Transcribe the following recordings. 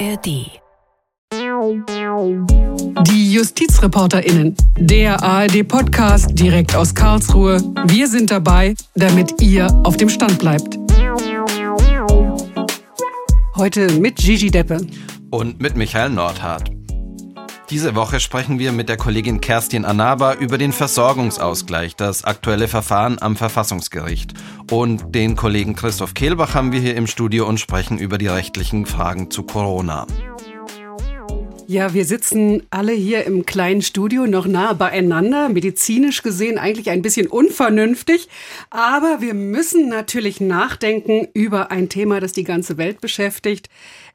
ARD. Die JustizreporterInnen. Der ARD-Podcast direkt aus Karlsruhe. Wir sind dabei, damit ihr auf dem Stand bleibt. Heute mit Gigi Deppe. Und mit Michael Nordhardt. Diese Woche sprechen wir mit der Kollegin Kerstin Anaba über den Versorgungsausgleich, das aktuelle Verfahren am Verfassungsgericht. Und den Kollegen Christoph Kehlbach haben wir hier im Studio und sprechen über die rechtlichen Fragen zu Corona. Ja, wir sitzen alle hier im kleinen Studio noch nah beieinander, medizinisch gesehen eigentlich ein bisschen unvernünftig, aber wir müssen natürlich nachdenken über ein Thema, das die ganze Welt beschäftigt.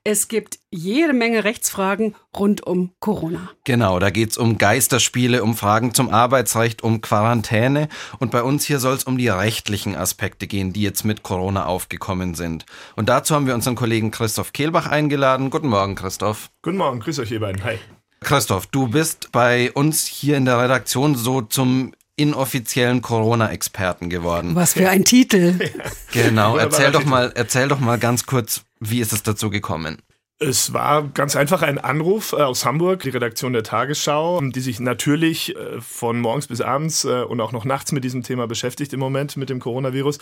Es gibt jede Menge Rechtsfragen rund um Corona. Genau, da geht's um Geisterspiele, um Fragen zum Arbeitsrecht, um Quarantäne. Und bei uns hier soll es um die rechtlichen Aspekte gehen, die jetzt mit Corona aufgekommen sind. Und dazu haben wir unseren Kollegen Christoph Kehlbach eingeladen. Guten Morgen, Christoph. Guten Morgen, grüß euch ihr beiden. Hi. Christoph, du bist bei uns hier in der Redaktion so zum inoffiziellen Corona-Experten geworden. Was für ein Titel. Genau, erzähl doch mal, erzähl doch mal ganz kurz, wie ist es dazu gekommen? Es war ganz einfach ein Anruf äh, aus Hamburg, die Redaktion der Tagesschau, die sich natürlich äh, von morgens bis abends äh, und auch noch nachts mit diesem Thema beschäftigt im Moment, mit dem Coronavirus.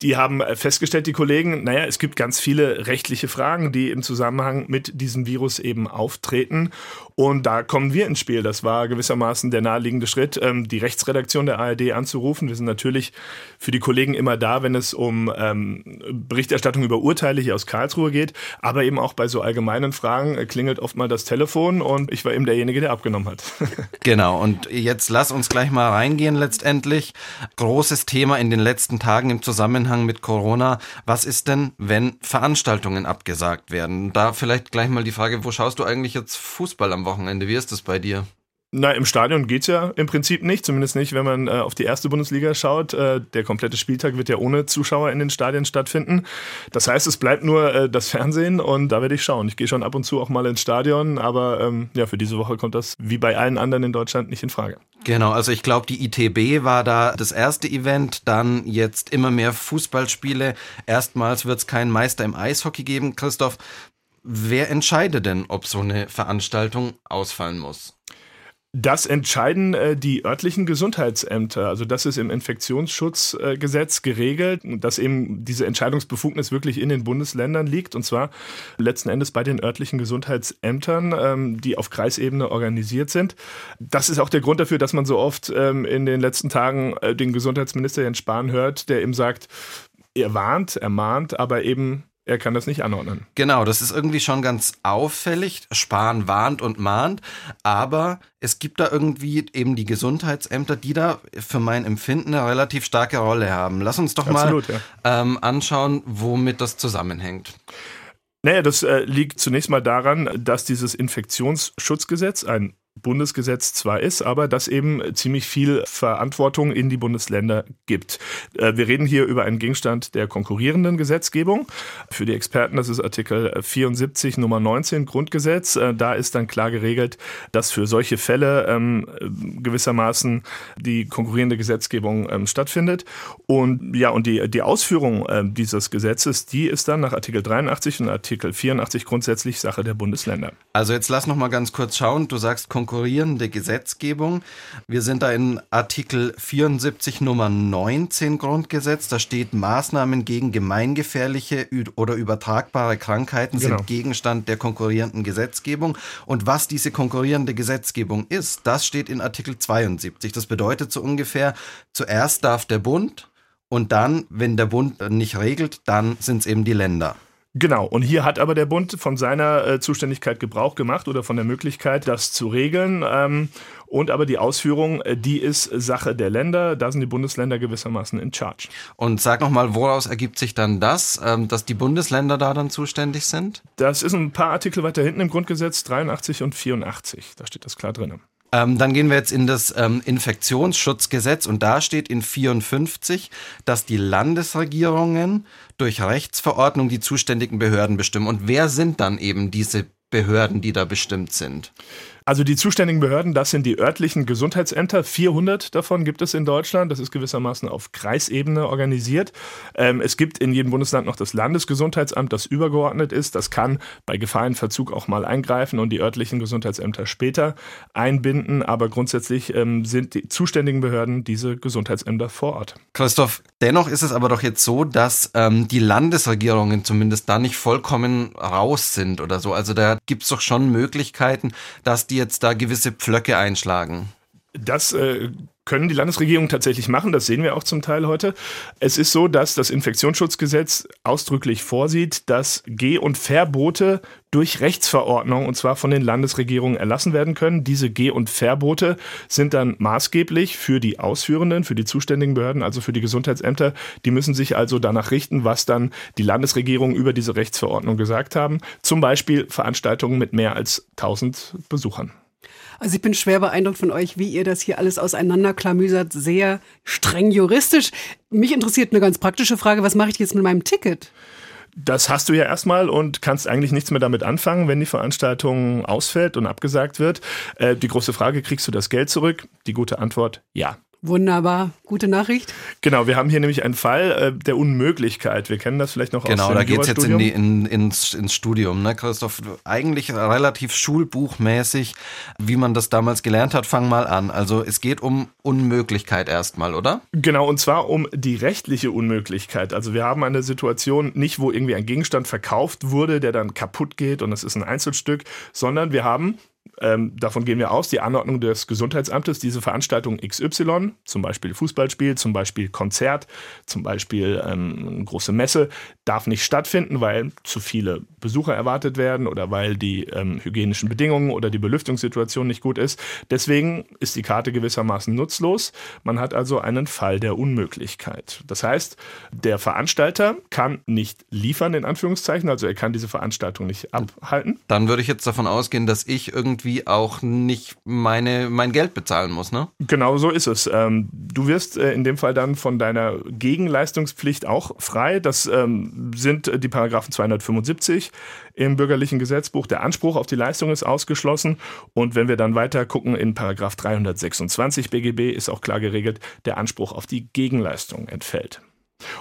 Die haben festgestellt, die Kollegen, naja, es gibt ganz viele rechtliche Fragen, die im Zusammenhang mit diesem Virus eben auftreten. Und da kommen wir ins Spiel. Das war gewissermaßen der naheliegende Schritt, ähm, die Rechtsredaktion der ARD anzurufen. Wir sind natürlich für die Kollegen immer da, wenn es um ähm, Berichterstattung über Urteile hier aus Karlsruhe geht. Aber eben auch bei so allgemeinen Fragen klingelt oft mal das Telefon und ich war eben derjenige, der abgenommen hat. genau. Und jetzt lass uns gleich mal reingehen letztendlich. Großes Thema in den letzten Tagen im Zusammenhang mit Corona. Was ist denn, wenn Veranstaltungen abgesagt werden? Da vielleicht gleich mal die Frage, wo schaust du eigentlich jetzt Fußball am Wochenende. Wie ist das bei dir? Na, im Stadion geht es ja im Prinzip nicht, zumindest nicht, wenn man äh, auf die erste Bundesliga schaut. Äh, der komplette Spieltag wird ja ohne Zuschauer in den Stadien stattfinden. Das heißt, es bleibt nur äh, das Fernsehen und da werde ich schauen. Ich gehe schon ab und zu auch mal ins Stadion, aber ähm, ja, für diese Woche kommt das wie bei allen anderen in Deutschland nicht in Frage. Genau, also ich glaube, die ITB war da das erste Event, dann jetzt immer mehr Fußballspiele. Erstmals wird es keinen Meister im Eishockey geben. Christoph, Wer entscheidet denn, ob so eine Veranstaltung ausfallen muss? Das entscheiden äh, die örtlichen Gesundheitsämter. Also das ist im Infektionsschutzgesetz äh, geregelt, dass eben diese Entscheidungsbefugnis wirklich in den Bundesländern liegt und zwar letzten Endes bei den örtlichen Gesundheitsämtern, ähm, die auf Kreisebene organisiert sind. Das ist auch der Grund dafür, dass man so oft ähm, in den letzten Tagen äh, den Gesundheitsminister Jens Spahn hört, der eben sagt, er warnt, er mahnt, aber eben er kann das nicht anordnen. Genau, das ist irgendwie schon ganz auffällig. Spahn warnt und mahnt, aber es gibt da irgendwie eben die Gesundheitsämter, die da für mein Empfinden eine relativ starke Rolle haben. Lass uns doch Absolut, mal ja. ähm, anschauen, womit das zusammenhängt. Naja, das äh, liegt zunächst mal daran, dass dieses Infektionsschutzgesetz ein Bundesgesetz zwar ist, aber das eben ziemlich viel Verantwortung in die Bundesländer gibt. Äh, wir reden hier über einen Gegenstand der konkurrierenden Gesetzgebung. Für die Experten, das ist Artikel 74 Nummer 19 Grundgesetz. Äh, da ist dann klar geregelt, dass für solche Fälle ähm, gewissermaßen die konkurrierende Gesetzgebung ähm, stattfindet. Und ja, und die, die Ausführung äh, dieses Gesetzes, die ist dann nach Artikel 83 und Artikel 84 grundsätzlich Sache der Bundesländer. Also jetzt lass noch mal ganz kurz schauen. Du sagst Konkurrierende konkurrierende Gesetzgebung. Wir sind da in Artikel 74 Nummer 19 Grundgesetz. Da steht, Maßnahmen gegen gemeingefährliche oder übertragbare Krankheiten genau. sind Gegenstand der konkurrierenden Gesetzgebung. Und was diese konkurrierende Gesetzgebung ist, das steht in Artikel 72. Das bedeutet so ungefähr, zuerst darf der Bund und dann, wenn der Bund nicht regelt, dann sind es eben die Länder. Genau, und hier hat aber der Bund von seiner äh, Zuständigkeit Gebrauch gemacht oder von der Möglichkeit, das zu regeln. Ähm, und aber die Ausführung, äh, die ist Sache der Länder. Da sind die Bundesländer gewissermaßen in charge. Und sag nochmal, woraus ergibt sich dann das, ähm, dass die Bundesländer da dann zuständig sind? Das ist ein paar Artikel weiter hinten im Grundgesetz, 83 und 84. Da steht das klar drin. Ähm, dann gehen wir jetzt in das ähm, Infektionsschutzgesetz und da steht in 54, dass die Landesregierungen durch Rechtsverordnung die zuständigen Behörden bestimmen. Und wer sind dann eben diese Behörden, die da bestimmt sind? Also die zuständigen Behörden, das sind die örtlichen Gesundheitsämter. 400 davon gibt es in Deutschland. Das ist gewissermaßen auf Kreisebene organisiert. Ähm, es gibt in jedem Bundesland noch das Landesgesundheitsamt, das übergeordnet ist. Das kann bei Gefahrenverzug auch mal eingreifen und die örtlichen Gesundheitsämter später einbinden. Aber grundsätzlich ähm, sind die zuständigen Behörden diese Gesundheitsämter vor Ort. Christoph, dennoch ist es aber doch jetzt so, dass ähm, die Landesregierungen zumindest da nicht vollkommen raus sind oder so. Also da gibt es doch schon Möglichkeiten, dass die jetzt da gewisse Pflöcke einschlagen? Das äh, können die Landesregierungen tatsächlich machen. Das sehen wir auch zum Teil heute. Es ist so, dass das Infektionsschutzgesetz ausdrücklich vorsieht, dass Geh- und Verbote durch Rechtsverordnung und zwar von den Landesregierungen erlassen werden können. Diese Geh- und Verbote sind dann maßgeblich für die Ausführenden, für die zuständigen Behörden, also für die Gesundheitsämter. Die müssen sich also danach richten, was dann die Landesregierungen über diese Rechtsverordnung gesagt haben. Zum Beispiel Veranstaltungen mit mehr als 1000 Besuchern. Also ich bin schwer beeindruckt von euch, wie ihr das hier alles auseinanderklamüsert, sehr streng juristisch. Mich interessiert eine ganz praktische Frage, was mache ich jetzt mit meinem Ticket? Das hast du ja erstmal und kannst eigentlich nichts mehr damit anfangen, wenn die Veranstaltung ausfällt und abgesagt wird. Äh, die große Frage, kriegst du das Geld zurück? Die gute Antwort, ja. Wunderbar, gute Nachricht. Genau, wir haben hier nämlich einen Fall äh, der Unmöglichkeit. Wir kennen das vielleicht noch genau, aus dem Genau, da geht es jetzt in die, in, ins, ins Studium, ne, Christoph? Eigentlich relativ schulbuchmäßig, wie man das damals gelernt hat. Fang mal an. Also es geht um Unmöglichkeit erstmal, oder? Genau, und zwar um die rechtliche Unmöglichkeit. Also wir haben eine Situation nicht, wo irgendwie ein Gegenstand verkauft wurde, der dann kaputt geht und es ist ein Einzelstück, sondern wir haben ähm, davon gehen wir aus, die Anordnung des Gesundheitsamtes, diese Veranstaltung XY, zum Beispiel Fußballspiel, zum Beispiel Konzert, zum Beispiel ähm, eine große Messe, darf nicht stattfinden, weil zu viele Besucher erwartet werden oder weil die ähm, hygienischen Bedingungen oder die Belüftungssituation nicht gut ist. Deswegen ist die Karte gewissermaßen nutzlos. Man hat also einen Fall der Unmöglichkeit. Das heißt, der Veranstalter kann nicht liefern, in Anführungszeichen, also er kann diese Veranstaltung nicht abhalten. Dann würde ich jetzt davon ausgehen, dass ich irgendwie auch nicht meine, mein Geld bezahlen muss, ne? Genau so ist es. Ähm, du wirst äh, in dem Fall dann von deiner Gegenleistungspflicht auch frei. Das ähm, sind die Paragraphen 275 im bürgerlichen Gesetzbuch. Der Anspruch auf die Leistung ist ausgeschlossen. Und wenn wir dann weiter gucken, in Paragraph 326 BGB ist auch klar geregelt, der Anspruch auf die Gegenleistung entfällt.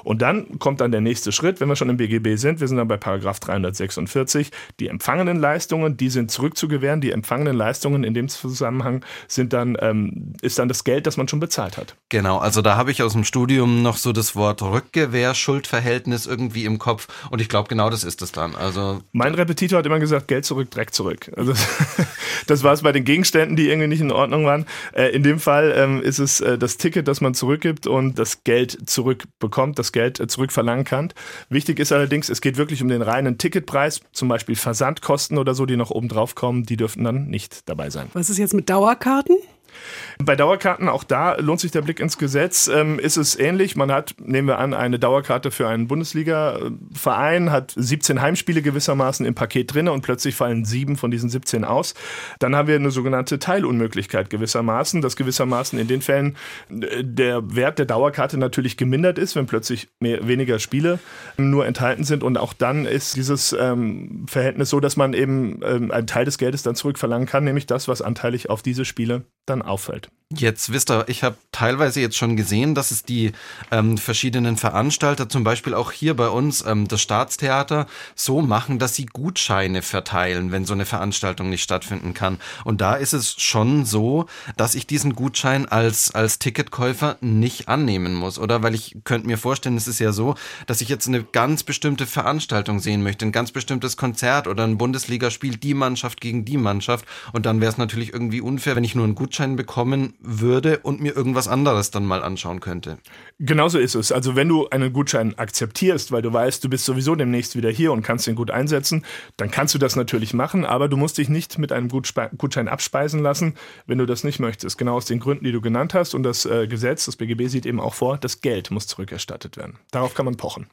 Und dann kommt dann der nächste Schritt, wenn wir schon im BGB sind. Wir sind dann bei Paragraph 346. Die empfangenen Leistungen, die sind zurückzugewähren. Die empfangenen Leistungen in dem Zusammenhang sind dann, ähm, ist dann das Geld, das man schon bezahlt hat. Genau, also da habe ich aus dem Studium noch so das Wort Rückgewehr, Schuldverhältnis irgendwie im Kopf. Und ich glaube, genau das ist es dann. Also mein Repetitor hat immer gesagt, Geld zurück, Dreck zurück. Also das war es bei den Gegenständen, die irgendwie nicht in Ordnung waren. Äh, in dem Fall ähm, ist es äh, das Ticket, das man zurückgibt und das Geld zurückbekommt bekommt, das Geld äh, zurückverlangen kann. Wichtig ist allerdings, es geht wirklich um den reinen Ticketpreis, zum Beispiel Versandkosten oder so, die noch oben drauf kommen, die dürften dann nicht dabei sein. Was ist jetzt mit Dauerkarten? Bei Dauerkarten, auch da lohnt sich der Blick ins Gesetz, ähm, ist es ähnlich. Man hat, nehmen wir an, eine Dauerkarte für einen Bundesliga-Verein, hat 17 Heimspiele gewissermaßen im Paket drin und plötzlich fallen sieben von diesen 17 aus. Dann haben wir eine sogenannte Teilunmöglichkeit gewissermaßen, dass gewissermaßen in den Fällen äh, der Wert der Dauerkarte natürlich gemindert ist, wenn plötzlich mehr, weniger Spiele nur enthalten sind. Und auch dann ist dieses ähm, Verhältnis so, dass man eben ähm, einen Teil des Geldes dann zurückverlangen kann, nämlich das, was anteilig auf diese Spiele dann auffällt. Jetzt wisst ihr, ich habe teilweise jetzt schon gesehen, dass es die ähm, verschiedenen Veranstalter, zum Beispiel auch hier bei uns ähm, das Staatstheater, so machen, dass sie Gutscheine verteilen, wenn so eine Veranstaltung nicht stattfinden kann. Und da ist es schon so, dass ich diesen Gutschein als, als Ticketkäufer nicht annehmen muss, oder? Weil ich könnte mir vorstellen, es ist ja so, dass ich jetzt eine ganz bestimmte Veranstaltung sehen möchte, ein ganz bestimmtes Konzert oder ein Bundesligaspiel, die Mannschaft gegen die Mannschaft. Und dann wäre es natürlich irgendwie unfair, wenn ich nur einen Gutschein bekommen würde und mir irgendwas anderes dann mal anschauen könnte. Genauso ist es. Also wenn du einen Gutschein akzeptierst, weil du weißt, du bist sowieso demnächst wieder hier und kannst den gut einsetzen, dann kannst du das natürlich machen, aber du musst dich nicht mit einem Gutschein abspeisen lassen, wenn du das nicht möchtest. Genau aus den Gründen, die du genannt hast. Und das äh, Gesetz, das BGB sieht eben auch vor, das Geld muss zurückerstattet werden. Darauf kann man pochen.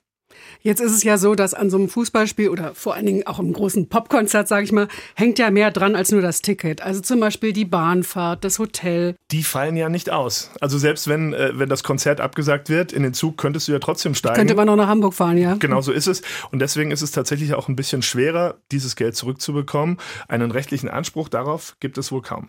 Jetzt ist es ja so, dass an so einem Fußballspiel oder vor allen Dingen auch im großen Popkonzert, sage ich mal, hängt ja mehr dran als nur das Ticket. Also zum Beispiel die Bahnfahrt, das Hotel. Die fallen ja nicht aus. Also selbst wenn, äh, wenn das Konzert abgesagt wird, in den Zug könntest du ja trotzdem steigen. Könnte man noch nach Hamburg fahren, ja. Genau so ist es. Und deswegen ist es tatsächlich auch ein bisschen schwerer, dieses Geld zurückzubekommen. Einen rechtlichen Anspruch darauf gibt es wohl kaum.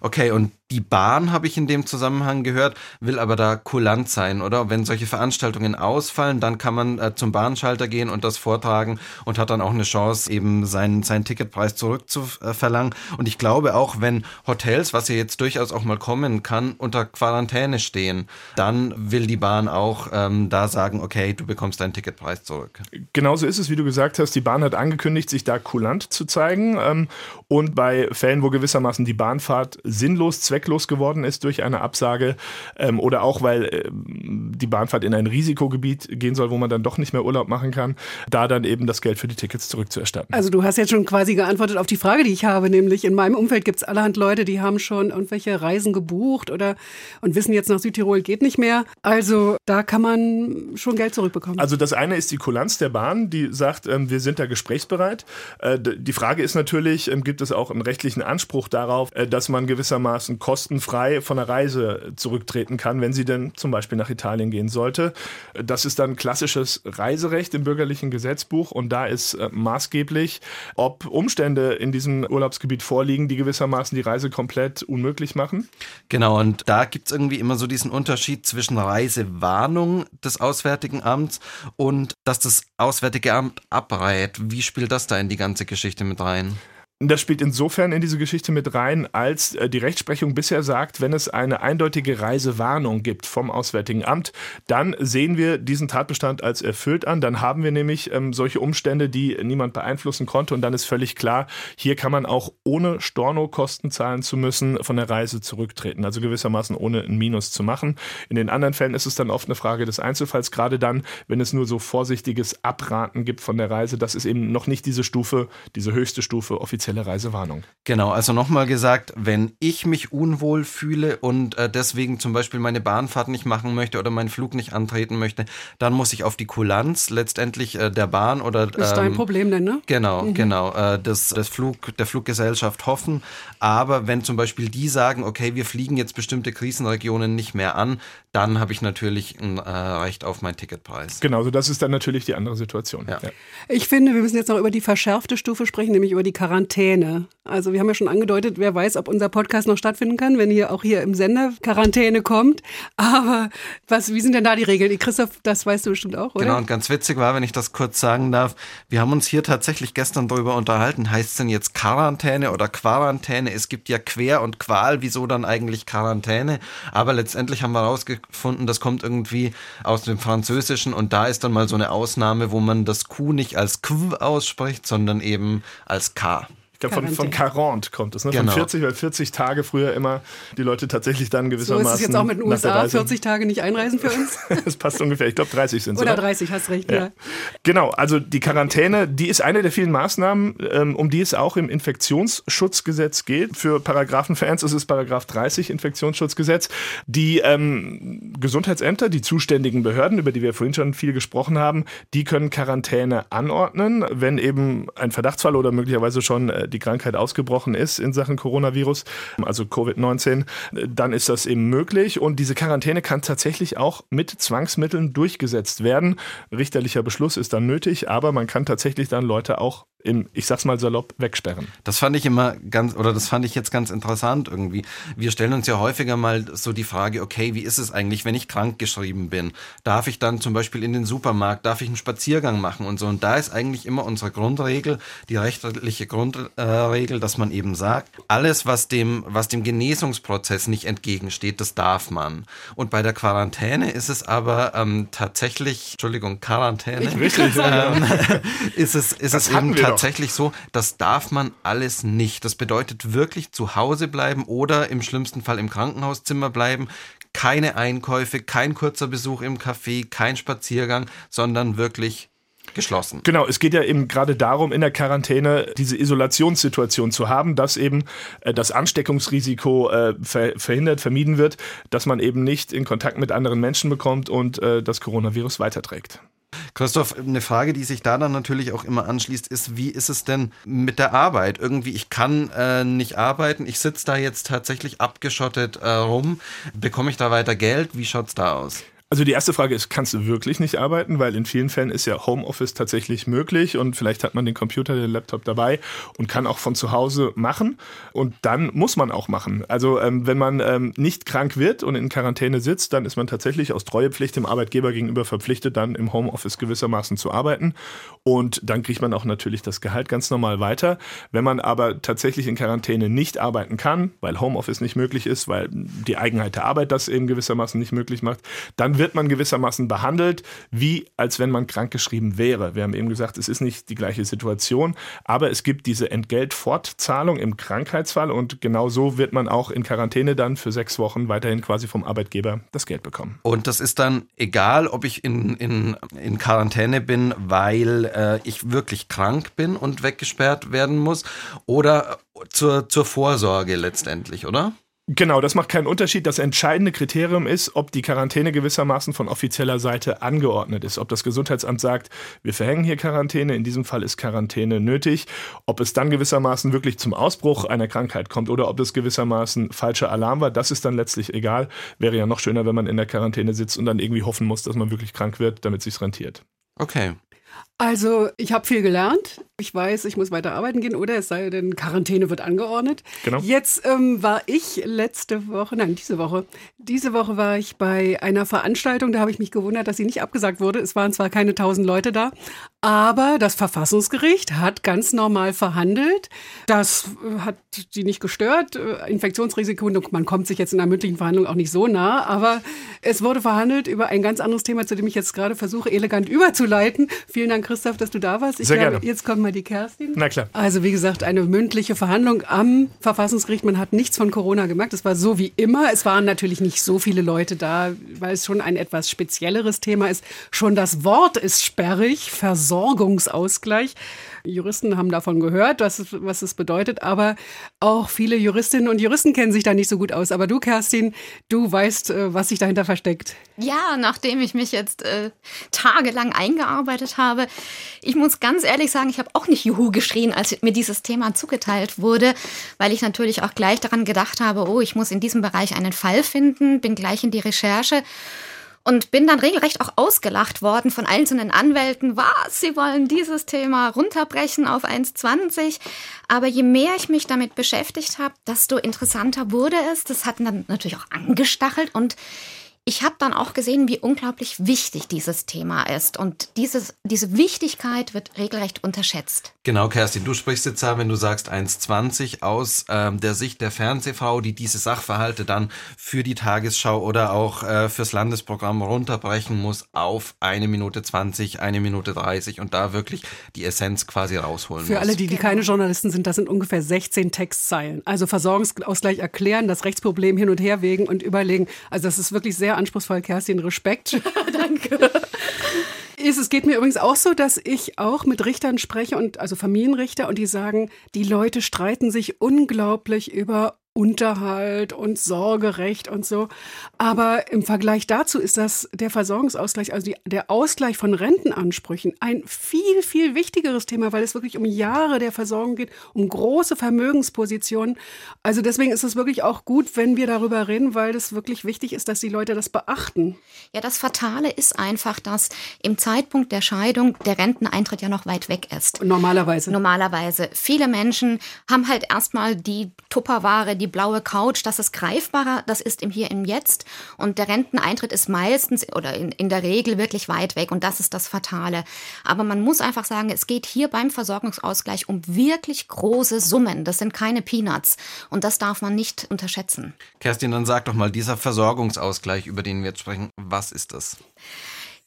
Okay, und die Bahn, habe ich in dem Zusammenhang gehört, will aber da kulant sein, oder? Wenn solche Veranstaltungen ausfallen, dann kann man äh, zum Bahnschalter gehen und das vortragen und hat dann auch eine Chance, eben seinen, seinen Ticketpreis zurückzuverlangen. Und ich glaube auch, wenn Hotels, was ja jetzt durchaus auch mal kommen kann, unter Quarantäne stehen, dann will die Bahn auch ähm, da sagen, okay, du bekommst deinen Ticketpreis zurück. Genauso ist es, wie du gesagt hast. Die Bahn hat angekündigt, sich da kulant zu zeigen. Ähm, und bei Fällen, wo gewissermaßen die Bahnfahrt sinnlos, zwecklos geworden ist durch eine Absage ähm, oder auch, weil äh, die Bahnfahrt in ein Risikogebiet gehen soll, wo man dann doch nicht mehr Urlaub machen kann, da dann eben das Geld für die Tickets zurückzuerstatten. Also du hast jetzt schon quasi geantwortet auf die Frage, die ich habe, nämlich in meinem Umfeld gibt es allerhand Leute, die haben schon irgendwelche Reisen gebucht oder und wissen jetzt nach Südtirol geht nicht mehr. Also da kann man schon Geld zurückbekommen. Also das eine ist die Kulanz der Bahn, die sagt, ähm, wir sind da gesprächsbereit. Äh, die Frage ist natürlich, ähm, gibt es auch einen rechtlichen Anspruch darauf, äh, dass man gewissermaßen kostenfrei von der Reise zurücktreten kann, wenn sie denn zum Beispiel nach Italien gehen sollte. Das ist dann klassisches Reiserecht im bürgerlichen Gesetzbuch und da ist äh, maßgeblich, ob Umstände in diesem Urlaubsgebiet vorliegen, die gewissermaßen die Reise komplett unmöglich machen. Genau, und da gibt es irgendwie immer so diesen Unterschied zwischen Reisewarnung des Auswärtigen Amts und dass das Auswärtige Amt abrät. Wie spielt das da in die ganze Geschichte mit rein? Das spielt insofern in diese Geschichte mit rein, als äh, die Rechtsprechung bisher sagt, wenn es eine eindeutige Reisewarnung gibt vom Auswärtigen Amt, dann sehen wir diesen Tatbestand als erfüllt an. Dann haben wir nämlich ähm, solche Umstände, die niemand beeinflussen konnte. Und dann ist völlig klar, hier kann man auch ohne Storno-Kosten zahlen zu müssen von der Reise zurücktreten. Also gewissermaßen ohne ein Minus zu machen. In den anderen Fällen ist es dann oft eine Frage des Einzelfalls, gerade dann, wenn es nur so vorsichtiges Abraten gibt von der Reise. Das ist eben noch nicht diese Stufe, diese höchste Stufe offiziell offizielle Reisewarnung. Genau, also nochmal gesagt, wenn ich mich unwohl fühle und äh, deswegen zum Beispiel meine Bahnfahrt nicht machen möchte oder meinen Flug nicht antreten möchte, dann muss ich auf die Kulanz letztendlich äh, der Bahn oder ist ähm, dein Problem denn, ne? Genau, mhm. genau, äh, des, des Flug der Fluggesellschaft hoffen. Aber wenn zum Beispiel die sagen, okay, wir fliegen jetzt bestimmte Krisenregionen nicht mehr an, dann habe ich natürlich ein äh, Recht auf meinen Ticketpreis. Genau, so das ist dann natürlich die andere Situation. Ja. Ja. Ich finde, wir müssen jetzt noch über die verschärfte Stufe sprechen, nämlich über die Quarantäne. Quarantäne. Also wir haben ja schon angedeutet, wer weiß, ob unser Podcast noch stattfinden kann, wenn hier auch hier im Sender Quarantäne kommt. Aber was, wie sind denn da die Regeln? Christoph, das weißt du bestimmt auch, oder? Genau, und ganz witzig war, wenn ich das kurz sagen darf, wir haben uns hier tatsächlich gestern darüber unterhalten, heißt es denn jetzt Quarantäne oder Quarantäne? Es gibt ja Quer und Qual, wieso dann eigentlich Quarantäne? Aber letztendlich haben wir herausgefunden, das kommt irgendwie aus dem Französischen und da ist dann mal so eine Ausnahme, wo man das Q nicht als Qu ausspricht, sondern eben als K. Ich glaube, von, von 40 kommt es, ne? Genau. Von 40, weil 40 Tage früher immer die Leute tatsächlich dann gewissermaßen. So ist es jetzt auch mit den USA, 40 Tage nicht einreisen für uns? das passt ungefähr. Ich glaube, 30 sind es. Oder 30, hast recht, ja. ja. Genau, also die Quarantäne, die ist eine der vielen Maßnahmen, ähm, um die es auch im Infektionsschutzgesetz geht. Für Paragraphenfans ist es Paragraph 30 Infektionsschutzgesetz. Die ähm, Gesundheitsämter, die zuständigen Behörden, über die wir vorhin schon viel gesprochen haben, die können Quarantäne anordnen, wenn eben ein Verdachtsfall oder möglicherweise schon äh, die Krankheit ausgebrochen ist in Sachen Coronavirus, also Covid-19, dann ist das eben möglich. Und diese Quarantäne kann tatsächlich auch mit Zwangsmitteln durchgesetzt werden. Richterlicher Beschluss ist dann nötig, aber man kann tatsächlich dann Leute auch im, ich sag's mal salopp, wegsperren. Das fand ich immer ganz, oder das fand ich jetzt ganz interessant irgendwie. Wir stellen uns ja häufiger mal so die Frage, okay, wie ist es eigentlich, wenn ich krank geschrieben bin? Darf ich dann zum Beispiel in den Supermarkt, darf ich einen Spaziergang machen und so? Und da ist eigentlich immer unsere Grundregel, die rechtliche Grundregel, dass man eben sagt, alles, was dem, was dem Genesungsprozess nicht entgegensteht, das darf man. Und bei der Quarantäne ist es aber ähm, tatsächlich, Entschuldigung, Quarantäne, ähm, ist es, ist es eben tatsächlich tatsächlich so, das darf man alles nicht. Das bedeutet wirklich zu Hause bleiben oder im schlimmsten Fall im Krankenhauszimmer bleiben. Keine Einkäufe, kein kurzer Besuch im Café, kein Spaziergang, sondern wirklich geschlossen. Genau, es geht ja eben gerade darum, in der Quarantäne diese Isolationssituation zu haben, dass eben äh, das Ansteckungsrisiko äh, verhindert, vermieden wird, dass man eben nicht in Kontakt mit anderen Menschen bekommt und äh, das Coronavirus weiterträgt. Christoph, eine Frage, die sich da dann natürlich auch immer anschließt, ist, wie ist es denn mit der Arbeit? Irgendwie, ich kann äh, nicht arbeiten, ich sitze da jetzt tatsächlich abgeschottet äh, rum. Bekomme ich da weiter Geld? Wie schaut es da aus? Also die erste Frage ist, kannst du wirklich nicht arbeiten? Weil in vielen Fällen ist ja Homeoffice tatsächlich möglich und vielleicht hat man den Computer, den Laptop dabei und kann auch von zu Hause machen und dann muss man auch machen. Also ähm, wenn man ähm, nicht krank wird und in Quarantäne sitzt, dann ist man tatsächlich aus Treuepflicht dem Arbeitgeber gegenüber verpflichtet, dann im Homeoffice gewissermaßen zu arbeiten und dann kriegt man auch natürlich das Gehalt ganz normal weiter. Wenn man aber tatsächlich in Quarantäne nicht arbeiten kann, weil Homeoffice nicht möglich ist, weil die Eigenheit der Arbeit das eben gewissermaßen nicht möglich macht, dann wird man gewissermaßen behandelt, wie als wenn man krankgeschrieben wäre. Wir haben eben gesagt, es ist nicht die gleiche Situation, aber es gibt diese Entgeltfortzahlung im Krankheitsfall und genau so wird man auch in Quarantäne dann für sechs Wochen weiterhin quasi vom Arbeitgeber das Geld bekommen. Und das ist dann egal, ob ich in, in, in Quarantäne bin, weil äh, ich wirklich krank bin und weggesperrt werden muss oder zur, zur Vorsorge letztendlich, oder? Genau, das macht keinen Unterschied. Das entscheidende Kriterium ist, ob die Quarantäne gewissermaßen von offizieller Seite angeordnet ist. Ob das Gesundheitsamt sagt, wir verhängen hier Quarantäne, in diesem Fall ist Quarantäne nötig. Ob es dann gewissermaßen wirklich zum Ausbruch einer Krankheit kommt oder ob es gewissermaßen falscher Alarm war, das ist dann letztlich egal. Wäre ja noch schöner, wenn man in der Quarantäne sitzt und dann irgendwie hoffen muss, dass man wirklich krank wird, damit es sich rentiert. Okay. Also, ich habe viel gelernt. Ich weiß, ich muss weiter arbeiten gehen oder es sei denn, Quarantäne wird angeordnet. Genau. Jetzt ähm, war ich letzte Woche, nein, diese Woche, diese Woche war ich bei einer Veranstaltung, da habe ich mich gewundert, dass sie nicht abgesagt wurde. Es waren zwar keine tausend Leute da, aber das Verfassungsgericht hat ganz normal verhandelt. Das äh, hat die nicht gestört. Äh, Infektionsrisiko, man kommt sich jetzt in einer mündlichen Verhandlung auch nicht so nah, aber es wurde verhandelt über ein ganz anderes Thema, zu dem ich jetzt gerade versuche, elegant überzuleiten. Vielen Dank, Christoph, dass du da warst. Ich Sehr glaube, gerne. jetzt kommt mal die Kerstin. Na klar. Also wie gesagt, eine mündliche Verhandlung am Verfassungsgericht. Man hat nichts von Corona gemerkt. Es war so wie immer. Es waren natürlich nicht so viele Leute da, weil es schon ein etwas spezielleres Thema ist. Schon das Wort ist sperrig. Versorgungsausgleich. Juristen haben davon gehört, was, was es bedeutet, aber auch viele Juristinnen und Juristen kennen sich da nicht so gut aus. Aber du, Kerstin, du weißt, äh, was sich dahinter versteckt. Ja, nachdem ich mich jetzt äh, tagelang eingearbeitet habe, ich muss ganz ehrlich sagen, ich habe auch nicht Juhu geschrien, als mir dieses Thema zugeteilt wurde, weil ich natürlich auch gleich daran gedacht habe, oh, ich muss in diesem Bereich einen Fall finden, bin gleich in die Recherche und bin dann regelrecht auch ausgelacht worden von einzelnen Anwälten. Was, sie wollen dieses Thema runterbrechen auf 1,20. Aber je mehr ich mich damit beschäftigt habe, desto interessanter wurde es. Das hat dann natürlich auch angestachelt und ich habe dann auch gesehen, wie unglaublich wichtig dieses Thema ist. Und dieses, diese Wichtigkeit wird regelrecht unterschätzt. Genau, Kerstin, du sprichst jetzt da, wenn du sagst 1,20 aus ähm, der Sicht der Fernsehfrau, die diese Sachverhalte dann für die Tagesschau oder auch äh, fürs Landesprogramm runterbrechen muss auf eine Minute 20, eine Minute 30 und da wirklich die Essenz quasi rausholen für muss. Für alle, die, die keine Journalisten sind, das sind ungefähr 16 Textzeilen. Also Versorgungsausgleich erklären, das Rechtsproblem hin und her wegen und überlegen. Also das ist wirklich sehr anspruchsvoll, Kerstin. Respekt. Danke. Es geht mir übrigens auch so, dass ich auch mit Richtern spreche und also Familienrichter und die sagen, die Leute streiten sich unglaublich über Unterhalt und Sorgerecht und so. Aber im Vergleich dazu ist das der Versorgungsausgleich, also die, der Ausgleich von Rentenansprüchen, ein viel, viel wichtigeres Thema, weil es wirklich um Jahre der Versorgung geht, um große Vermögenspositionen. Also deswegen ist es wirklich auch gut, wenn wir darüber reden, weil es wirklich wichtig ist, dass die Leute das beachten. Ja, das Fatale ist einfach, dass im Zeitpunkt der Scheidung der Renteneintritt ja noch weit weg ist. Normalerweise. Normalerweise. Viele Menschen haben halt erstmal die Tupperware, die die blaue Couch, das ist greifbarer, das ist im Hier im Jetzt. Und der Renteneintritt ist meistens oder in, in der Regel wirklich weit weg und das ist das Fatale. Aber man muss einfach sagen, es geht hier beim Versorgungsausgleich um wirklich große Summen. Das sind keine Peanuts und das darf man nicht unterschätzen. Kerstin, dann sag doch mal, dieser Versorgungsausgleich, über den wir jetzt sprechen, was ist das?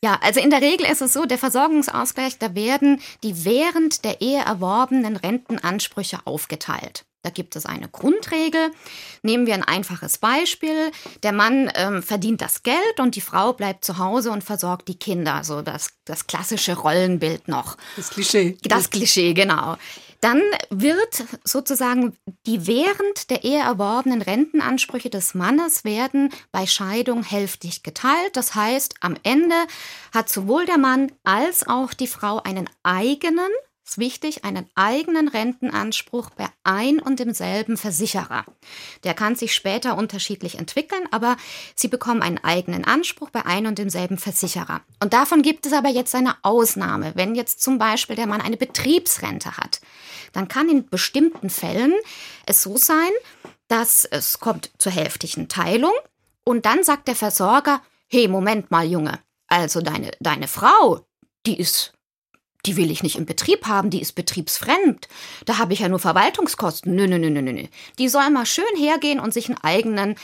Ja, also in der Regel ist es so, der Versorgungsausgleich, da werden die während der Ehe erworbenen Rentenansprüche aufgeteilt. Da gibt es eine Grundregel. Nehmen wir ein einfaches Beispiel. Der Mann ähm, verdient das Geld und die Frau bleibt zu Hause und versorgt die Kinder. So das, das klassische Rollenbild noch. Das Klischee. Das Klischee, genau. Dann wird sozusagen die während der Ehe erworbenen Rentenansprüche des Mannes werden bei Scheidung hälftig geteilt. Das heißt, am Ende hat sowohl der Mann als auch die Frau einen eigenen ist wichtig, einen eigenen Rentenanspruch bei ein und demselben Versicherer. Der kann sich später unterschiedlich entwickeln, aber Sie bekommen einen eigenen Anspruch bei ein und demselben Versicherer. Und davon gibt es aber jetzt eine Ausnahme. Wenn jetzt zum Beispiel der Mann eine Betriebsrente hat, dann kann in bestimmten Fällen es so sein, dass es kommt zur hälftigen Teilung und dann sagt der Versorger, hey, Moment mal, Junge, also deine, deine Frau, die ist die will ich nicht im Betrieb haben, die ist betriebsfremd. Da habe ich ja nur Verwaltungskosten. Nö, nö, nö, nö, nö. Die soll mal schön hergehen und sich einen eigenen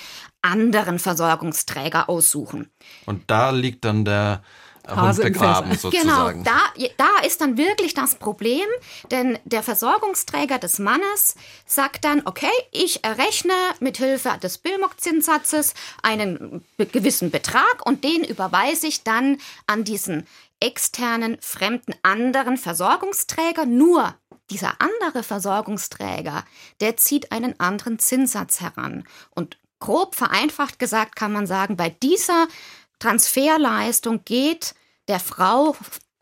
anderen Versorgungsträger aussuchen. Und da liegt dann der Hund begraben genau, sozusagen. Genau, da, da ist dann wirklich das Problem, denn der Versorgungsträger des Mannes sagt dann, okay, ich errechne mit Hilfe des Billmock-Zinssatzes einen gewissen Betrag und den überweise ich dann an diesen externen, fremden, anderen Versorgungsträger. Nur dieser andere Versorgungsträger, der zieht einen anderen Zinssatz heran. Und grob vereinfacht gesagt kann man sagen, bei dieser Transferleistung geht der Frau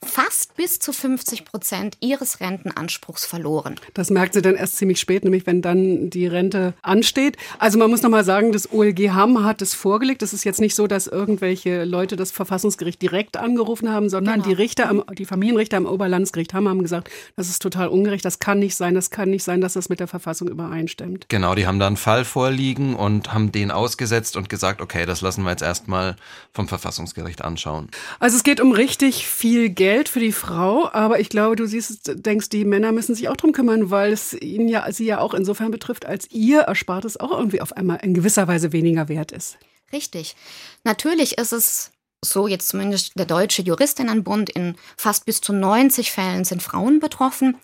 fast bis zu 50 Prozent ihres Rentenanspruchs verloren. Das merkt sie dann erst ziemlich spät, nämlich wenn dann die Rente ansteht. Also man muss noch mal sagen, das OLG Hamm hat es vorgelegt. Es ist jetzt nicht so, dass irgendwelche Leute das Verfassungsgericht direkt angerufen haben, sondern genau. die Richter, am, die Familienrichter am Oberlandesgericht Hamm haben gesagt, das ist total ungerecht, das kann nicht sein, das kann nicht sein, dass das mit der Verfassung übereinstimmt. Genau, die haben da einen Fall vorliegen und haben den ausgesetzt und gesagt, okay, das lassen wir jetzt erstmal vom Verfassungsgericht anschauen. Also es geht um richtig viel Geld. Geld für die Frau, aber ich glaube, du siehst, denkst, die Männer müssen sich auch drum kümmern, weil es ihnen ja, sie ja auch insofern betrifft, als ihr Erspartes auch irgendwie auf einmal in gewisser Weise weniger wert ist. Richtig. Natürlich ist es so jetzt zumindest der Deutsche Juristinnenbund, in fast bis zu 90 Fällen sind Frauen betroffen.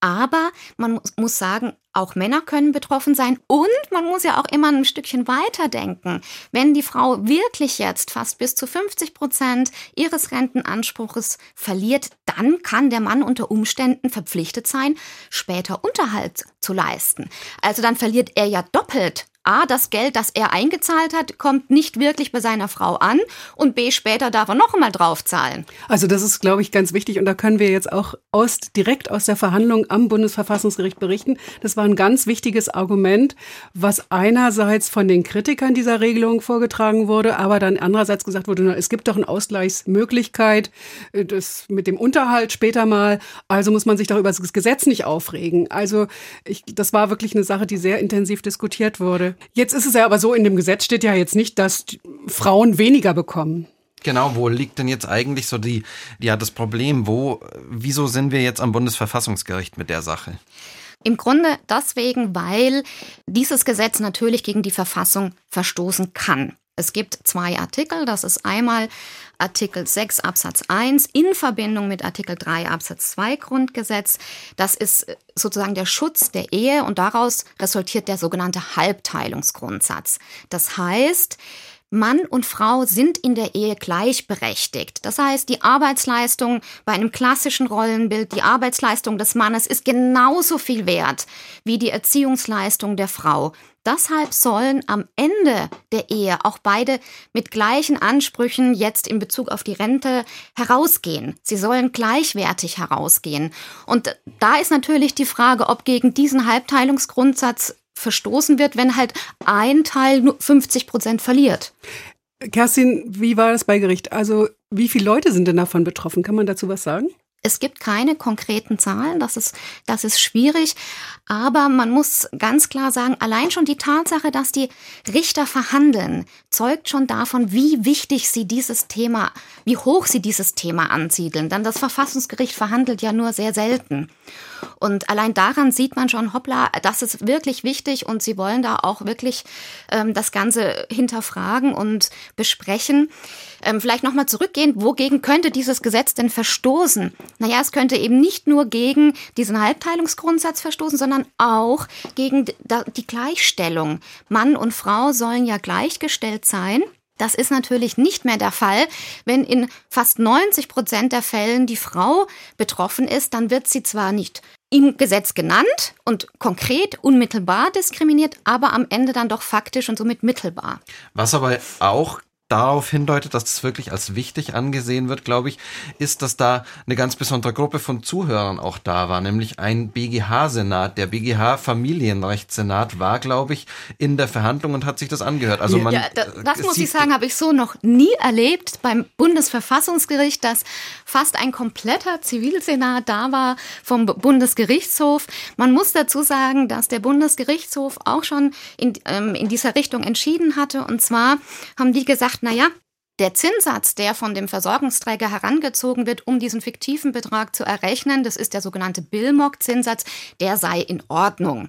Aber man muss sagen, auch Männer können betroffen sein und man muss ja auch immer ein Stückchen weiter denken. Wenn die Frau wirklich jetzt fast bis zu 50 Prozent ihres Rentenanspruches verliert, dann kann der Mann unter Umständen verpflichtet sein, später Unterhalt zu leisten. Also dann verliert er ja doppelt A, das Geld, das er eingezahlt hat, kommt nicht wirklich bei seiner Frau an und B, später darf er noch einmal draufzahlen. Also das ist, glaube ich, ganz wichtig und da können wir jetzt auch aus, direkt aus der Verhandlung am Bundesverfassungsgericht berichten. Das war ein ganz wichtiges Argument, was einerseits von den Kritikern dieser Regelung vorgetragen wurde, aber dann andererseits gesagt wurde, na, es gibt doch eine Ausgleichsmöglichkeit, äh, das mit dem Unterhalt später mal, also muss man sich doch über das Gesetz nicht aufregen. Also ich, das war wirklich eine Sache, die sehr intensiv diskutiert wurde. Jetzt ist es ja aber so, in dem Gesetz steht ja jetzt nicht, dass Frauen weniger bekommen. Genau, wo liegt denn jetzt eigentlich so die, ja, das Problem? Wo, wieso sind wir jetzt am Bundesverfassungsgericht mit der Sache? Im Grunde deswegen, weil dieses Gesetz natürlich gegen die Verfassung verstoßen kann. Es gibt zwei Artikel. Das ist einmal Artikel 6 Absatz 1 in Verbindung mit Artikel 3 Absatz 2 Grundgesetz. Das ist sozusagen der Schutz der Ehe und daraus resultiert der sogenannte Halbteilungsgrundsatz. Das heißt, Mann und Frau sind in der Ehe gleichberechtigt. Das heißt, die Arbeitsleistung bei einem klassischen Rollenbild, die Arbeitsleistung des Mannes ist genauso viel wert wie die Erziehungsleistung der Frau. Deshalb sollen am Ende der Ehe auch beide mit gleichen Ansprüchen jetzt in Bezug auf die Rente herausgehen. Sie sollen gleichwertig herausgehen. Und da ist natürlich die Frage, ob gegen diesen Halbteilungsgrundsatz verstoßen wird, wenn halt ein Teil nur 50 Prozent verliert. Kerstin, wie war das bei Gericht? Also wie viele Leute sind denn davon betroffen? Kann man dazu was sagen? Es gibt keine konkreten Zahlen, das ist, das ist schwierig. Aber man muss ganz klar sagen, allein schon die Tatsache, dass die Richter verhandeln, zeugt schon davon, wie wichtig sie dieses Thema, wie hoch sie dieses Thema ansiedeln. Denn das Verfassungsgericht verhandelt ja nur sehr selten. Und allein daran sieht man schon, hoppla, das ist wirklich wichtig und sie wollen da auch wirklich ähm, das Ganze hinterfragen und besprechen. Ähm, vielleicht nochmal zurückgehen, wogegen könnte dieses Gesetz denn verstoßen? Naja, es könnte eben nicht nur gegen diesen Halbteilungsgrundsatz verstoßen, sondern auch gegen die Gleichstellung. Mann und Frau sollen ja gleichgestellt sein. Das ist natürlich nicht mehr der Fall. Wenn in fast 90 Prozent der Fällen die Frau betroffen ist, dann wird sie zwar nicht im Gesetz genannt und konkret unmittelbar diskriminiert, aber am Ende dann doch faktisch und somit mittelbar. Was aber auch darauf hindeutet, dass das wirklich als wichtig angesehen wird, glaube ich, ist, dass da eine ganz besondere Gruppe von Zuhörern auch da war, nämlich ein BGH-Senat. Der BGH-Familienrechtssenat war, glaube ich, in der Verhandlung und hat sich das angehört. Also man, ja, das, das muss ich sagen, habe ich so noch nie erlebt beim Bundesverfassungsgericht, dass fast ein kompletter Zivilsenat da war vom Bundesgerichtshof. Man muss dazu sagen, dass der Bundesgerichtshof auch schon in, ähm, in dieser Richtung entschieden hatte. Und zwar haben die gesagt, naja, der Zinssatz, der von dem Versorgungsträger herangezogen wird, um diesen fiktiven Betrag zu errechnen, das ist der sogenannte Billmock-Zinssatz, der sei in Ordnung.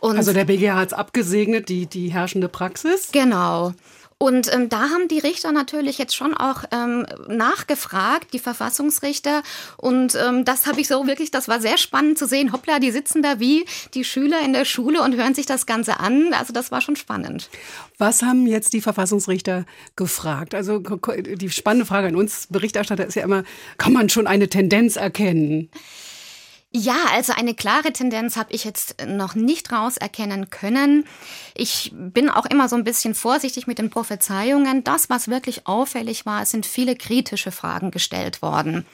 Und also der BGH hat es abgesegnet, die, die herrschende Praxis? Genau. Und ähm, da haben die Richter natürlich jetzt schon auch ähm, nachgefragt, die Verfassungsrichter. Und ähm, das habe ich so wirklich, das war sehr spannend zu sehen. Hoppla, die sitzen da wie die Schüler in der Schule und hören sich das Ganze an. Also das war schon spannend. Was haben jetzt die Verfassungsrichter gefragt? Also die spannende Frage an uns Berichterstatter ist ja immer, kann man schon eine Tendenz erkennen? Ja, also eine klare Tendenz habe ich jetzt noch nicht rauserkennen können. Ich bin auch immer so ein bisschen vorsichtig mit den Prophezeiungen. Das, was wirklich auffällig war, es sind viele kritische Fragen gestellt worden.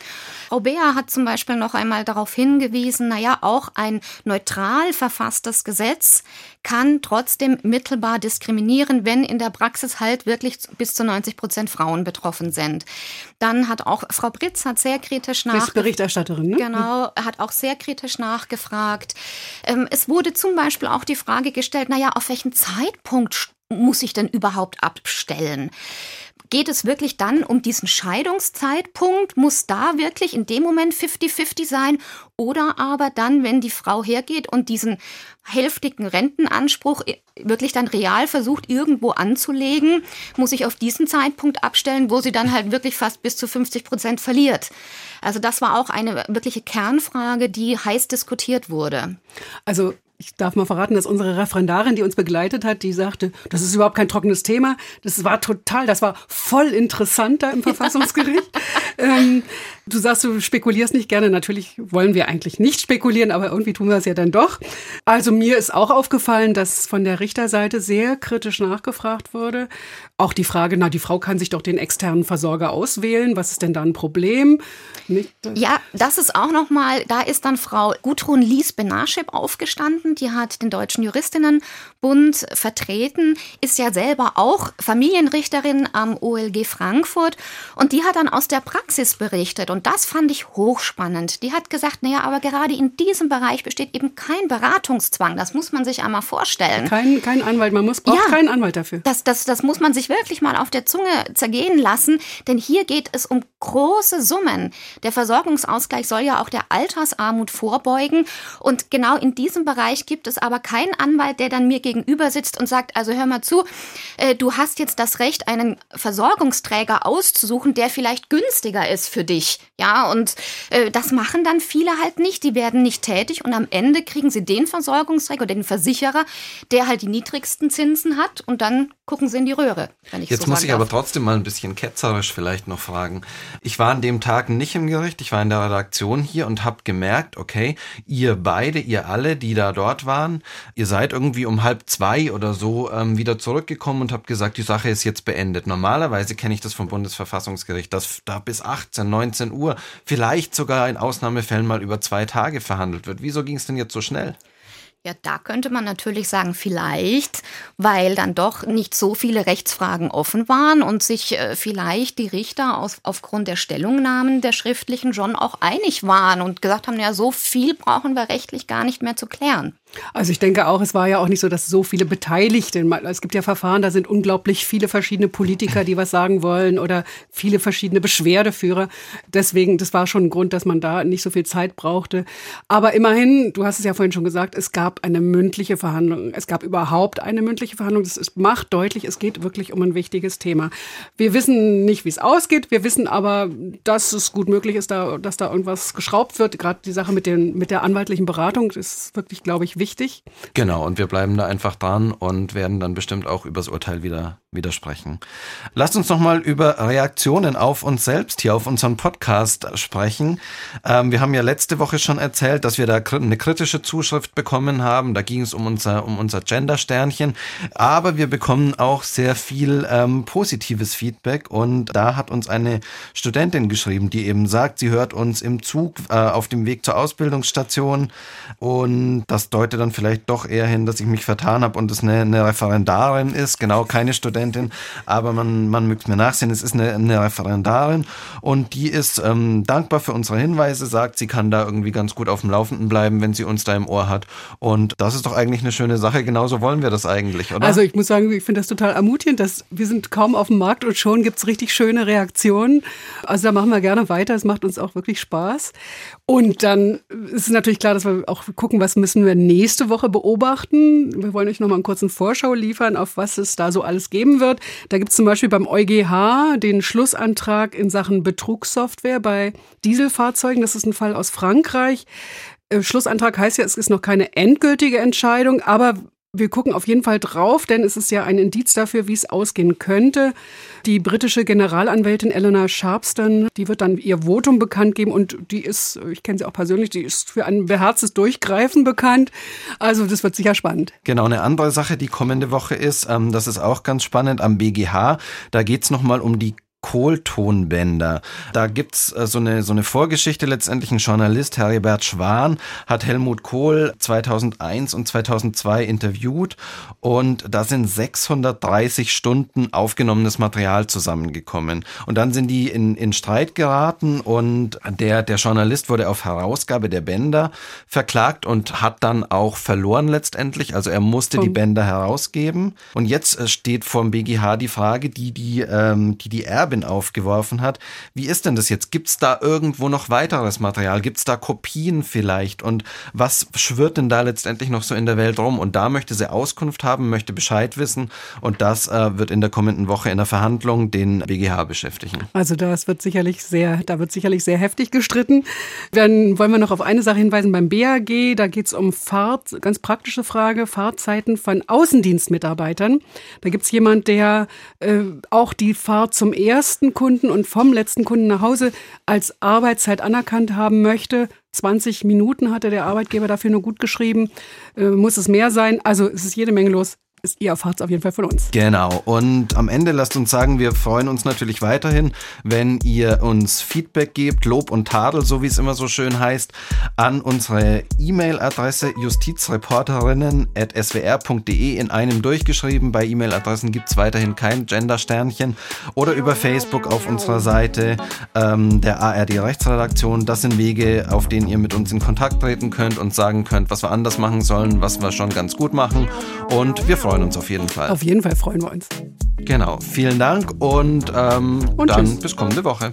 Frau Beer hat zum Beispiel noch einmal darauf hingewiesen, naja, auch ein neutral verfasstes Gesetz kann trotzdem mittelbar diskriminieren, wenn in der Praxis halt wirklich bis zu 90 Prozent Frauen betroffen sind. Dann hat auch Frau Britz hat sehr kritisch nach Berichterstatterin, ne? Genau, hat auch sehr kritisch nachgefragt. Ähm, es wurde zum Beispiel auch die Frage gestellt, naja, auf welchen Zeitpunkt muss ich denn überhaupt abstellen? Geht es wirklich dann um diesen Scheidungszeitpunkt? Muss da wirklich in dem Moment 50-50 sein? Oder aber dann, wenn die Frau hergeht und diesen hälftigen Rentenanspruch wirklich dann real versucht, irgendwo anzulegen, muss ich auf diesen Zeitpunkt abstellen, wo sie dann halt wirklich fast bis zu 50 Prozent verliert. Also das war auch eine wirkliche Kernfrage, die heiß diskutiert wurde. Also ich darf mal verraten, dass unsere Referendarin, die uns begleitet hat, die sagte, das ist überhaupt kein trockenes Thema. Das war total, das war voll interessant da im Verfassungsgericht. ähm, du sagst, du spekulierst nicht gerne. Natürlich wollen wir eigentlich nicht spekulieren, aber irgendwie tun wir es ja dann doch. Also mir ist auch aufgefallen, dass von der Richterseite sehr kritisch nachgefragt wurde. Auch die Frage, na, die Frau kann sich doch den externen Versorger auswählen. Was ist denn da ein Problem? Nicht, ja, das ist auch nochmal, da ist dann Frau Gudrun Lies-Benaschep aufgestanden. Die hat den Deutschen Juristinnenbund vertreten, ist ja selber auch Familienrichterin am OLG Frankfurt. Und die hat dann aus der Praxis berichtet. Und das fand ich hochspannend. Die hat gesagt, naja, aber gerade in diesem Bereich besteht eben kein Beratungszwang. Das muss man sich einmal vorstellen. Kein, kein Anwalt, man muss, braucht ja, keinen Anwalt dafür. Das, das, das muss man sich wirklich mal auf der Zunge zergehen lassen. Denn hier geht es um große Summen. Der Versorgungsausgleich soll ja auch der Altersarmut vorbeugen. Und genau in diesem Bereich gibt es aber keinen Anwalt, der dann mir gegenüber sitzt und sagt, also hör mal zu, äh, du hast jetzt das Recht, einen Versorgungsträger auszusuchen, der vielleicht günstiger ist für dich. Ja, und äh, das machen dann viele halt nicht. Die werden nicht tätig und am Ende kriegen sie den Versorgungsträger oder den Versicherer, der halt die niedrigsten Zinsen hat und dann gucken sie in die Röhre. Jetzt so muss ich darf. aber trotzdem mal ein bisschen ketzerisch vielleicht noch fragen. Ich war an dem Tag nicht im Gericht, ich war in der Redaktion hier und habe gemerkt, okay, ihr beide, ihr alle, die da dort waren, ihr seid irgendwie um halb zwei oder so ähm, wieder zurückgekommen und habt gesagt, die Sache ist jetzt beendet. Normalerweise kenne ich das vom Bundesverfassungsgericht, dass da bis 18, 19 Uhr, vielleicht sogar in Ausnahmefällen mal über zwei Tage verhandelt wird. Wieso ging es denn jetzt so schnell? Ja, da könnte man natürlich sagen, vielleicht, weil dann doch nicht so viele Rechtsfragen offen waren und sich äh, vielleicht die Richter aus, aufgrund der Stellungnahmen der schriftlichen schon auch einig waren und gesagt haben, ja, so viel brauchen wir rechtlich gar nicht mehr zu klären. Also ich denke auch, es war ja auch nicht so, dass so viele Beteiligte, es gibt ja Verfahren, da sind unglaublich viele verschiedene Politiker, die was sagen wollen oder viele verschiedene Beschwerdeführer. Deswegen, das war schon ein Grund, dass man da nicht so viel Zeit brauchte. Aber immerhin, du hast es ja vorhin schon gesagt, es gab eine mündliche Verhandlung. Es gab überhaupt eine mündliche Verhandlung. Das ist, macht deutlich, es geht wirklich um ein wichtiges Thema. Wir wissen nicht, wie es ausgeht. Wir wissen aber, dass es gut möglich ist, da, dass da irgendwas geschraubt wird. Gerade die Sache mit, den, mit der anwaltlichen Beratung ist wirklich, glaube ich, wichtig. Genau, und wir bleiben da einfach dran und werden dann bestimmt auch übers Urteil wieder widersprechen. Lasst uns nochmal über Reaktionen auf uns selbst hier auf unseren Podcast sprechen. Ähm, wir haben ja letzte Woche schon erzählt, dass wir da eine kritische Zuschrift bekommen haben. Da ging es um unser, um unser Gender-Sternchen. Aber wir bekommen auch sehr viel ähm, positives Feedback und da hat uns eine Studentin geschrieben, die eben sagt, sie hört uns im Zug äh, auf dem Weg zur Ausbildungsstation und das deutet dann vielleicht doch eher hin, dass ich mich vertan habe und es eine, eine Referendarin ist. Genau, keine Studentin aber man, man mögt mir nachsehen, es ist eine, eine Referendarin und die ist ähm, dankbar für unsere Hinweise, sagt, sie kann da irgendwie ganz gut auf dem Laufenden bleiben, wenn sie uns da im Ohr hat. Und das ist doch eigentlich eine schöne Sache. Genauso wollen wir das eigentlich, oder? Also ich muss sagen, ich finde das total ermutigend, dass wir sind kaum auf dem Markt und schon gibt es richtig schöne Reaktionen. Also da machen wir gerne weiter. Es macht uns auch wirklich Spaß. Und dann ist es natürlich klar, dass wir auch gucken, was müssen wir nächste Woche beobachten. Wir wollen euch nochmal einen kurzen Vorschau liefern, auf was es da so alles geben wird. Da gibt es zum Beispiel beim EuGH den Schlussantrag in Sachen Betrugssoftware bei Dieselfahrzeugen. Das ist ein Fall aus Frankreich. Äh, Schlussantrag heißt ja, es ist noch keine endgültige Entscheidung, aber wir gucken auf jeden Fall drauf, denn es ist ja ein Indiz dafür, wie es ausgehen könnte. Die britische Generalanwältin Eleanor Sharpston, die wird dann ihr Votum bekannt geben und die ist, ich kenne sie auch persönlich, die ist für ein beherztes Durchgreifen bekannt. Also das wird sicher spannend. Genau, eine andere Sache, die kommende Woche ist, ähm, das ist auch ganz spannend am BGH. Da geht es nochmal um die Kohltonbänder. Da gibt's äh, so eine so eine Vorgeschichte letztendlich. Ein Journalist Heribert Schwan hat Helmut Kohl 2001 und 2002 interviewt und da sind 630 Stunden aufgenommenes Material zusammengekommen. Und dann sind die in in Streit geraten und der der Journalist wurde auf Herausgabe der Bänder verklagt und hat dann auch verloren letztendlich, also er musste die Bänder herausgeben. Und jetzt äh, steht vom BGH die Frage, die die ähm, die die Erbe Erbin aufgeworfen hat. Wie ist denn das jetzt? Gibt es da irgendwo noch weiteres Material? Gibt es da Kopien vielleicht? Und was schwirrt denn da letztendlich noch so in der Welt rum? Und da möchte sie Auskunft haben, möchte Bescheid wissen. Und das äh, wird in der kommenden Woche in der Verhandlung den BGH beschäftigen. Also das wird sicherlich sehr, da wird sicherlich sehr heftig gestritten. Dann wollen wir noch auf eine Sache hinweisen beim BAG. Da geht es um Fahrt, ganz praktische Frage, Fahrzeiten von Außendienstmitarbeitern. Da gibt es jemand, der äh, auch die Fahrt zum ersten ersten Kunden und vom letzten Kunden nach Hause als Arbeitszeit anerkannt haben möchte. 20 Minuten hatte der Arbeitgeber dafür nur gut geschrieben. Äh, muss es mehr sein? Also es ist jede Menge los ist, ihr erfahrt es auf jeden Fall von uns. Genau. Und am Ende lasst uns sagen, wir freuen uns natürlich weiterhin, wenn ihr uns Feedback gebt, Lob und Tadel, so wie es immer so schön heißt, an unsere E-Mail-Adresse justizreporterinnen.swr.de in einem durchgeschrieben. Bei E-Mail-Adressen gibt es weiterhin kein Gender-Sternchen. Oder über Facebook auf unserer Seite ähm, der ARD Rechtsredaktion. Das sind Wege, auf denen ihr mit uns in Kontakt treten könnt und sagen könnt, was wir anders machen sollen, was wir schon ganz gut machen. Und wir freuen freuen uns auf jeden Fall. Auf jeden Fall freuen wir uns. Genau. Vielen Dank und, ähm, und dann tschüss. bis kommende Woche.